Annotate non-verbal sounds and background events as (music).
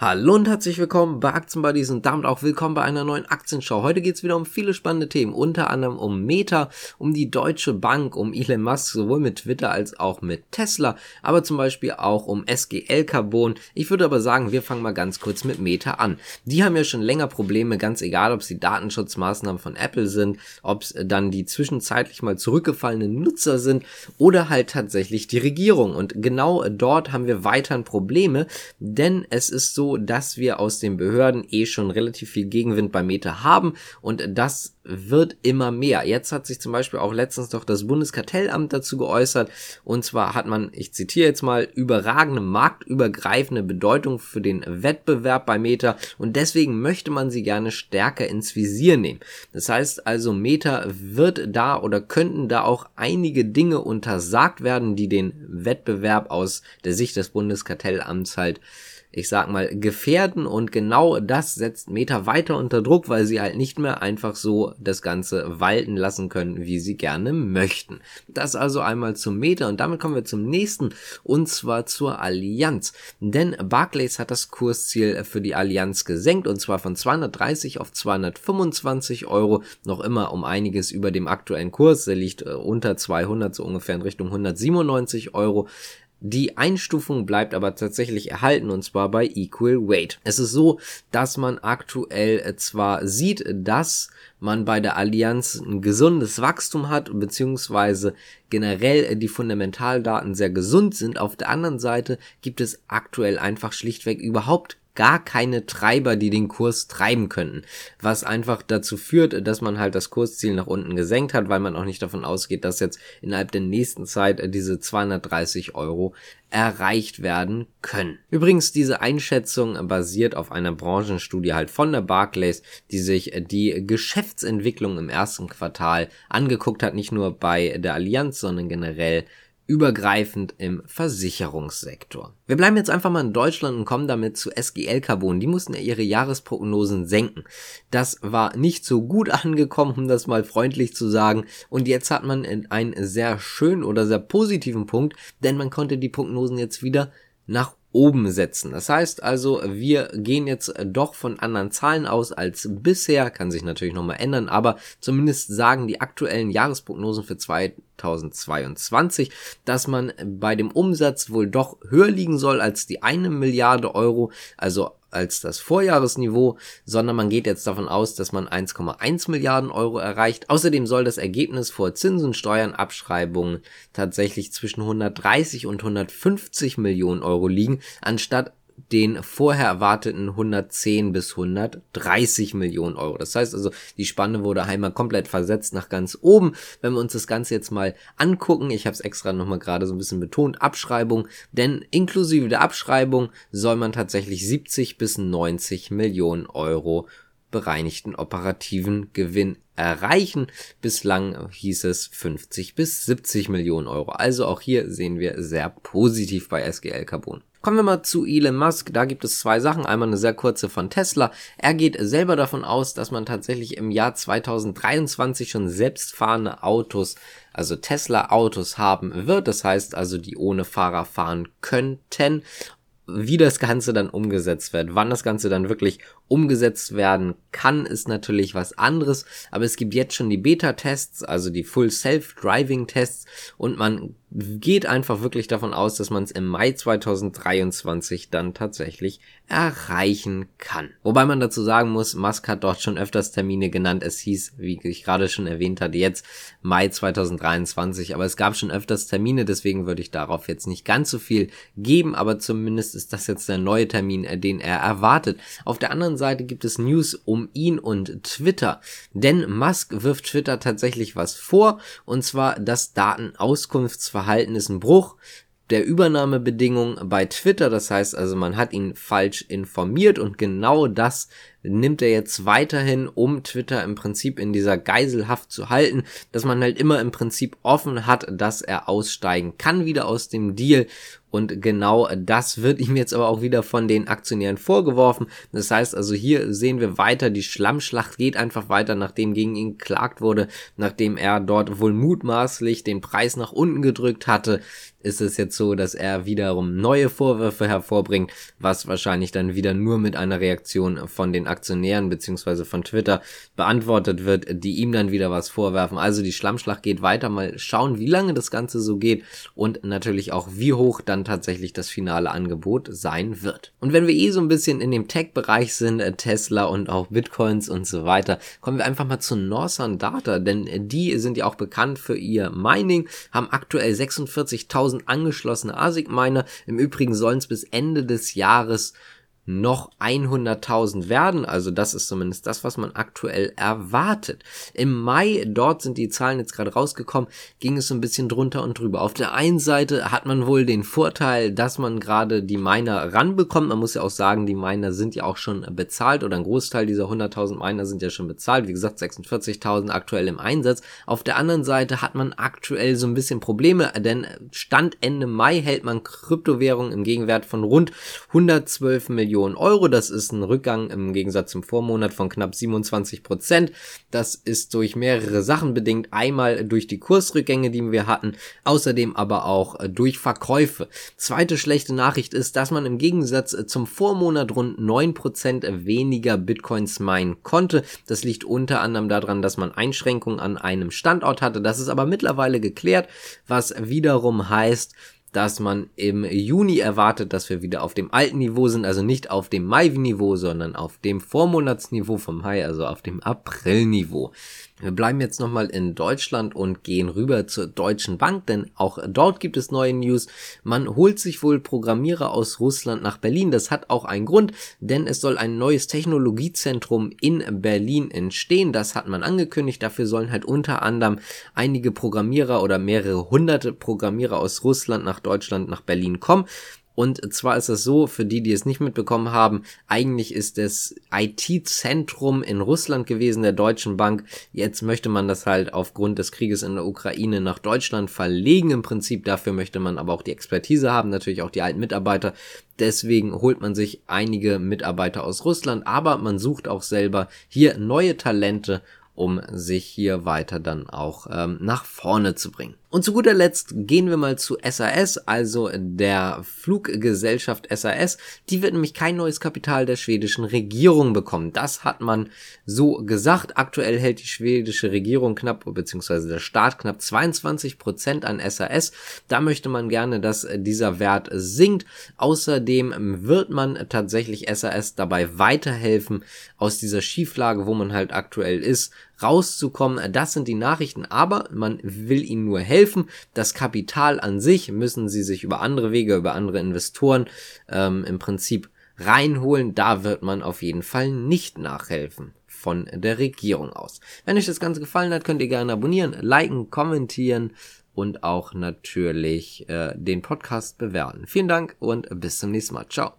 Hallo und herzlich willkommen bei Aktienbuddies und damit auch willkommen bei einer neuen Aktienschau. Heute geht's wieder um viele spannende Themen, unter anderem um Meta, um die Deutsche Bank, um Elon Musk, sowohl mit Twitter als auch mit Tesla, aber zum Beispiel auch um SGL Carbon. Ich würde aber sagen, wir fangen mal ganz kurz mit Meta an. Die haben ja schon länger Probleme, ganz egal, ob es die Datenschutzmaßnahmen von Apple sind, ob es dann die zwischenzeitlich mal zurückgefallenen Nutzer sind oder halt tatsächlich die Regierung. Und genau dort haben wir weiterhin Probleme, denn es ist so, dass wir aus den Behörden eh schon relativ viel Gegenwind bei Meta haben und das wird immer mehr. Jetzt hat sich zum Beispiel auch letztens doch das Bundeskartellamt dazu geäußert und zwar hat man, ich zitiere jetzt mal, überragende marktübergreifende Bedeutung für den Wettbewerb bei Meta und deswegen möchte man sie gerne stärker ins Visier nehmen. Das heißt also, Meta wird da oder könnten da auch einige Dinge untersagt werden, die den Wettbewerb aus der Sicht des Bundeskartellamts halt ich sag mal, gefährden und genau das setzt Meta weiter unter Druck, weil sie halt nicht mehr einfach so das Ganze walten lassen können, wie sie gerne möchten. Das also einmal zum Meta und damit kommen wir zum nächsten und zwar zur Allianz. Denn Barclays hat das Kursziel für die Allianz gesenkt und zwar von 230 auf 225 Euro, noch immer um einiges über dem aktuellen Kurs, der liegt äh, unter 200, so ungefähr in Richtung 197 Euro. Die Einstufung bleibt aber tatsächlich erhalten und zwar bei Equal Weight. Es ist so, dass man aktuell äh, zwar sieht, dass man bei der Allianz ein gesundes Wachstum hat, beziehungsweise generell äh, die Fundamentaldaten sehr gesund sind. Auf der anderen Seite gibt es aktuell einfach schlichtweg überhaupt gar keine Treiber, die den Kurs treiben könnten. Was einfach dazu führt, dass man halt das Kursziel nach unten gesenkt hat, weil man auch nicht davon ausgeht, dass jetzt innerhalb der nächsten Zeit diese 230 Euro erreicht werden können. Übrigens, diese Einschätzung basiert auf einer Branchenstudie halt von der Barclays, die sich die Geschäftsentwicklung im ersten Quartal angeguckt hat, nicht nur bei der Allianz, sondern generell übergreifend im Versicherungssektor. Wir bleiben jetzt einfach mal in Deutschland und kommen damit zu SGL Carbon. Die mussten ja ihre Jahresprognosen senken. Das war nicht so gut (laughs) angekommen, um das mal freundlich zu sagen. Und jetzt hat man einen sehr schönen oder sehr positiven Punkt, denn man konnte die Prognosen jetzt wieder nach oben setzen. Das heißt also, wir gehen jetzt doch von anderen Zahlen aus als bisher, kann sich natürlich nochmal ändern, aber zumindest sagen die aktuellen Jahresprognosen für 2022, dass man bei dem Umsatz wohl doch höher liegen soll als die eine Milliarde Euro, also als das Vorjahresniveau, sondern man geht jetzt davon aus, dass man 1,1 Milliarden Euro erreicht. Außerdem soll das Ergebnis vor Zinsen, Steuern, Abschreibungen tatsächlich zwischen 130 und 150 Millionen Euro liegen, anstatt den vorher erwarteten 110 bis 130 Millionen Euro. Das heißt also, die Spanne wurde einmal komplett versetzt nach ganz oben. Wenn wir uns das Ganze jetzt mal angucken, ich habe es extra nochmal gerade so ein bisschen betont, Abschreibung, denn inklusive der Abschreibung soll man tatsächlich 70 bis 90 Millionen Euro bereinigten operativen Gewinn erreichen. Bislang hieß es 50 bis 70 Millionen Euro. Also auch hier sehen wir sehr positiv bei SGL Carbon. Kommen wir mal zu Elon Musk. Da gibt es zwei Sachen. Einmal eine sehr kurze von Tesla. Er geht selber davon aus, dass man tatsächlich im Jahr 2023 schon selbstfahrende Autos, also Tesla Autos haben wird. Das heißt also, die ohne Fahrer fahren könnten wie das Ganze dann umgesetzt wird, wann das Ganze dann wirklich umgesetzt werden kann, ist natürlich was anderes, aber es gibt jetzt schon die Beta-Tests, also die Full Self-Driving-Tests und man geht einfach wirklich davon aus, dass man es im Mai 2023 dann tatsächlich erreichen kann. Wobei man dazu sagen muss, Musk hat dort schon öfters Termine genannt. Es hieß, wie ich gerade schon erwähnt hatte, jetzt Mai 2023, aber es gab schon öfters Termine, deswegen würde ich darauf jetzt nicht ganz so viel geben, aber zumindest ist das jetzt der neue Termin, äh, den er erwartet. Auf der anderen Seite gibt es News um ihn und Twitter. Denn Musk wirft Twitter tatsächlich was vor, und zwar das Datenauskunftsverhalten ist ein Bruch der Übernahmebedingung bei Twitter. Das heißt also, man hat ihn falsch informiert und genau das nimmt er jetzt weiterhin, um Twitter im Prinzip in dieser Geiselhaft zu halten, dass man halt immer im Prinzip offen hat, dass er aussteigen kann wieder aus dem Deal und genau das wird (laughs) ihm jetzt aber auch wieder von den Aktionären vorgeworfen. Das heißt also, hier sehen wir weiter, die Schlammschlacht geht einfach weiter, nachdem gegen ihn geklagt wurde, nachdem er dort wohl mutmaßlich den Preis nach unten gedrückt hatte. ist es jetzt so, dass er wiederum neue Vorwürfe hervorbringt, was wahrscheinlich dann wieder nur mit einer Reaktion von den Aktionären beziehungsweise von Twitter beantwortet wird, die ihm dann wieder was vorwerfen. Also die Schlammschlacht geht weiter. Mal schauen, wie lange das Ganze so geht und natürlich auch, wie hoch dann tatsächlich das finale Angebot sein wird. Und wenn wir eh so ein bisschen in dem Tech-Bereich sind, äh, Tesla und auch Bitcoins und so weiter, kommen wir einfach mal zu Northern Data, denn die sind ja auch bekannt für ihr Mining, haben aktuell 46.000 1000 angeschlossene ASIC-Miner. Im Übrigen sollen es bis Ende des Jahres noch 100.000 werden. Also das ist zumindest das, was man aktuell erwartet. Im Mai, dort sind die Zahlen jetzt gerade rausgekommen, ging es so ein bisschen drunter und drüber. Auf der einen Seite hat man wohl den Vorteil, dass man gerade die Miner ranbekommt. Man muss ja auch sagen, die Miner sind ja auch schon bezahlt oder ein Großteil dieser 100.000 Miner sind ja schon bezahlt. Wie gesagt, 46.000 aktuell im Einsatz. Auf der anderen Seite hat man aktuell so ein bisschen Probleme, denn Stand Ende Mai hält man Kryptowährungen im Gegenwert von rund 112 Millionen Millionen Euro. Das ist ein Rückgang im Gegensatz zum Vormonat von knapp 27 Prozent. Das ist durch mehrere Sachen bedingt. Einmal durch die Kursrückgänge, die wir hatten, außerdem aber auch äh, durch Verkäufe. Zweite schlechte Nachricht ist, dass man im Gegensatz äh, zum Vormonat rund 9 Prozent weniger Bitcoins meinen konnte. Das liegt unter anderem daran, dass man Einschränkungen an einem Standort hatte. Das ist aber mittlerweile geklärt, was wiederum heißt, dass man im Juni erwartet, dass wir wieder auf dem alten Niveau sind, also nicht auf dem Mai-Niveau, sondern auf dem Vormonatsniveau vom Mai, also auf dem April-Niveau. Wir bleiben jetzt nochmal in Deutschland und gehen rüber zur Deutschen Bank, denn auch dort gibt es neue News. Man holt sich wohl Programmierer aus Russland nach Berlin. Das hat auch einen Grund, denn es soll ein neues Technologiezentrum in Berlin entstehen. Das hat man angekündigt. Dafür sollen halt unter anderem einige Programmierer oder mehrere hunderte Programmierer aus Russland nach Deutschland, nach Berlin kommen. Und zwar ist es so, für die, die es nicht mitbekommen haben, eigentlich ist es IT-Zentrum in Russland gewesen, der Deutschen Bank. Jetzt möchte man das halt aufgrund des Krieges in der Ukraine nach Deutschland verlegen. Im Prinzip dafür möchte man aber auch die Expertise haben, natürlich auch die alten Mitarbeiter. Deswegen holt man sich einige Mitarbeiter aus Russland, aber man sucht auch selber hier neue Talente um sich hier weiter dann auch ähm, nach vorne zu bringen. Und zu guter Letzt gehen wir mal zu SAS, also der Fluggesellschaft SAS. Die wird nämlich kein neues Kapital der schwedischen Regierung bekommen. Das hat man so gesagt. Aktuell hält die schwedische Regierung knapp, beziehungsweise der Staat knapp 22 Prozent an SAS. Da möchte man gerne, dass dieser Wert sinkt. Außerdem wird man tatsächlich SAS dabei weiterhelfen, aus dieser Schieflage, wo man halt aktuell ist, rauszukommen. Das sind die Nachrichten, aber man will ihnen nur helfen. Das Kapital an sich müssen sie sich über andere Wege, über andere Investoren ähm, im Prinzip reinholen. Da wird man auf jeden Fall nicht nachhelfen von der Regierung aus. Wenn euch das Ganze gefallen hat, könnt ihr gerne abonnieren, liken, kommentieren und auch natürlich äh, den Podcast bewerten. Vielen Dank und bis zum nächsten Mal. Ciao.